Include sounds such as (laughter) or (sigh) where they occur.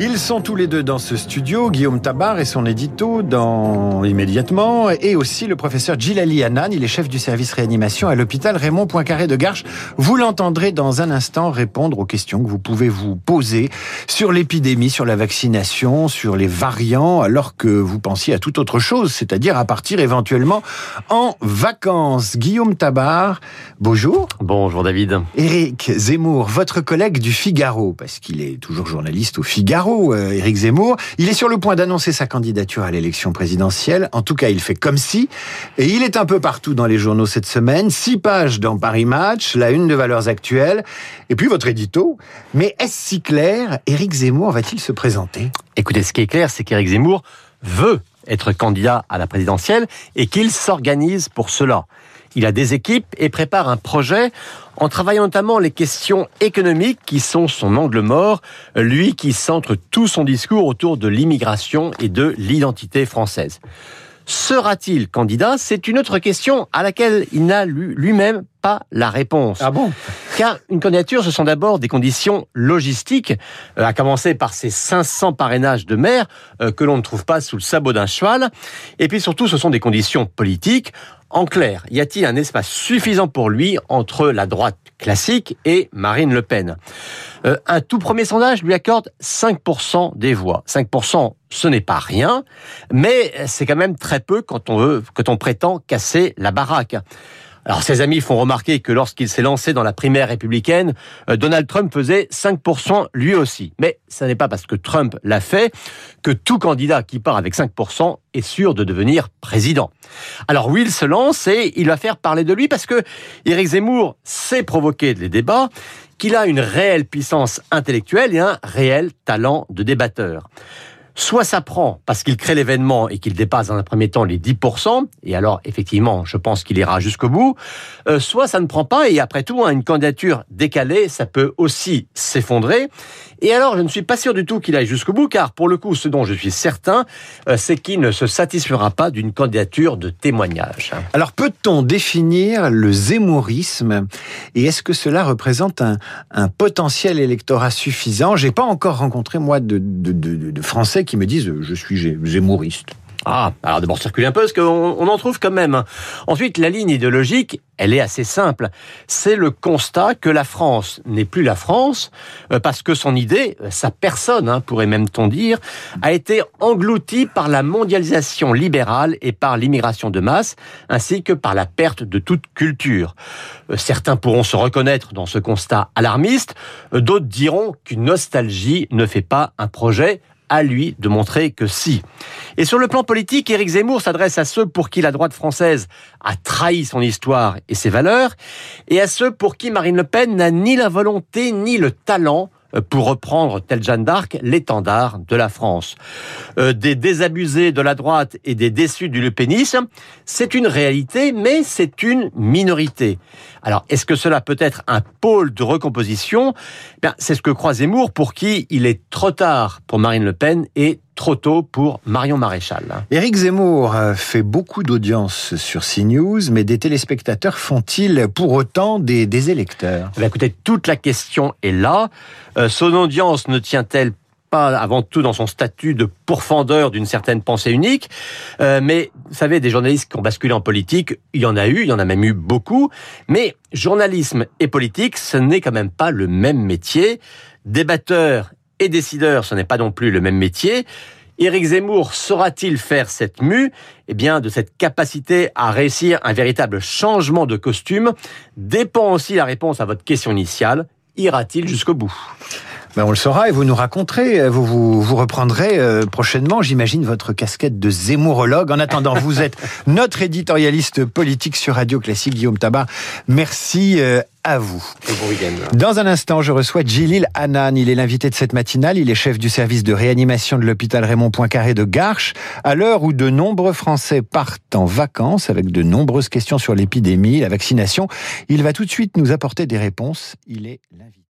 Ils sont tous les deux dans ce studio, Guillaume Tabar et son édito dans immédiatement, et aussi le professeur Gilali Hanan, il est chef du service réanimation à l'hôpital Raymond Poincaré de Garches. Vous l'entendrez dans un instant répondre aux questions que vous pouvez vous poser sur l'épidémie, sur la vaccination, sur les variants, alors que vous pensiez à toute autre chose, c'est-à-dire à partir éventuellement en vacances. Guillaume Tabar, bonjour. Bonjour David. Éric Zemmour, votre collègue du Figaro, parce qu'il est toujours journaliste au Figaro, euh, Éric Zemmour. Il est sur le point d'annoncer sa candidature à l'élection présidentielle. En tout cas, il fait comme si. Et il est un peu partout dans les journaux cette semaine. Six pages dans Paris Match, la une de Valeurs Actuelles. Et puis votre édito. Mais est-ce si clair? Éric Zemmour va-t-il se présenter? Écoutez, ce qui est clair, c'est qu'Éric Zemmour veut être candidat à la présidentielle et qu'il s'organise pour cela. Il a des équipes et prépare un projet en travaillant notamment les questions économiques qui sont son angle mort, lui qui centre tout son discours autour de l'immigration et de l'identité française. Sera-t-il candidat? C'est une autre question à laquelle il n'a lui-même pas la réponse. Ah bon? Car une candidature, ce sont d'abord des conditions logistiques, euh, à commencer par ces 500 parrainages de maires euh, que l'on ne trouve pas sous le sabot d'un cheval. Et puis surtout, ce sont des conditions politiques. En clair, y a-t-il un espace suffisant pour lui entre la droite classique et Marine Le Pen? Euh, Un tout premier sondage lui accorde 5% des voix. 5%, ce n'est pas rien, mais c'est quand même très peu quand on veut, quand on prétend casser la baraque. Alors ses amis font remarquer que lorsqu'il s'est lancé dans la primaire républicaine, euh, Donald Trump faisait 5% lui aussi. Mais ce n'est pas parce que Trump l'a fait que tout candidat qui part avec 5% est sûr de devenir président. Alors il se lance et il va faire parler de lui parce que Éric Zemmour sait provoquer des débats, qu'il a une réelle puissance intellectuelle et un réel talent de débatteur. Soit ça prend parce qu'il crée l'événement et qu'il dépasse dans un premier temps les 10%, et alors effectivement, je pense qu'il ira jusqu'au bout, euh, soit ça ne prend pas, et après tout, hein, une candidature décalée, ça peut aussi s'effondrer. Et alors, je ne suis pas sûr du tout qu'il aille jusqu'au bout, car pour le coup, ce dont je suis certain, euh, c'est qu'il ne se satisfera pas d'une candidature de témoignage. Alors, peut-on définir le zémourisme? Et est-ce que cela représente un, potentiel électorat suffisant? J'ai pas encore rencontré, moi, de Français qui me disent je suis zémouriste. Ah, alors d'abord circuler un peu, parce qu'on on en trouve quand même. Ensuite, la ligne idéologique, elle est assez simple. C'est le constat que la France n'est plus la France, euh, parce que son idée, euh, sa personne, hein, pourrait même-t-on dire, a été engloutie par la mondialisation libérale et par l'immigration de masse, ainsi que par la perte de toute culture. Euh, certains pourront se reconnaître dans ce constat alarmiste, d'autres diront qu'une nostalgie ne fait pas un projet à lui de montrer que si. Et sur le plan politique, Éric Zemmour s'adresse à ceux pour qui la droite française a trahi son histoire et ses valeurs, et à ceux pour qui Marine Le Pen n'a ni la volonté ni le talent pour reprendre, tel Jeanne d'Arc, l'étendard de la France. Euh, des désabusés de la droite et des déçus du lepénisme, c'est une réalité, mais c'est une minorité. Alors, est-ce que cela peut être un pôle de recomposition? Eh C'est ce que croit Zemmour, pour qui il est trop tard pour Marine Le Pen et trop tôt pour Marion Maréchal. Éric Zemmour fait beaucoup d'audience sur CNews, mais des téléspectateurs font-ils pour autant des, des électeurs? Eh Écoutez, toute la question est là. Euh, son audience ne tient-elle pas avant tout dans son statut de pourfendeur d'une certaine pensée unique, euh, mais vous savez, des journalistes qui ont basculé en politique, il y en a eu, il y en a même eu beaucoup, mais journalisme et politique, ce n'est quand même pas le même métier. Débatteur et décideur, ce n'est pas non plus le même métier. Éric Zemmour saura-t-il faire cette mue? Eh bien, de cette capacité à réussir un véritable changement de costume dépend aussi la réponse à votre question initiale. Ira-t-il jusqu'au bout? Ben on le saura et vous nous raconterez, vous vous, vous reprendrez euh, prochainement, j'imagine, votre casquette de zémourologue. En attendant, vous êtes (laughs) notre éditorialiste politique sur Radio Classique, Guillaume Tabar. Merci euh, à vous. Dans un instant, je reçois Djilil Hanan. Il est l'invité de cette matinale. Il est chef du service de réanimation de l'hôpital Raymond Poincaré de Garches. À l'heure où de nombreux Français partent en vacances avec de nombreuses questions sur l'épidémie, la vaccination, il va tout de suite nous apporter des réponses. Il est l'invité.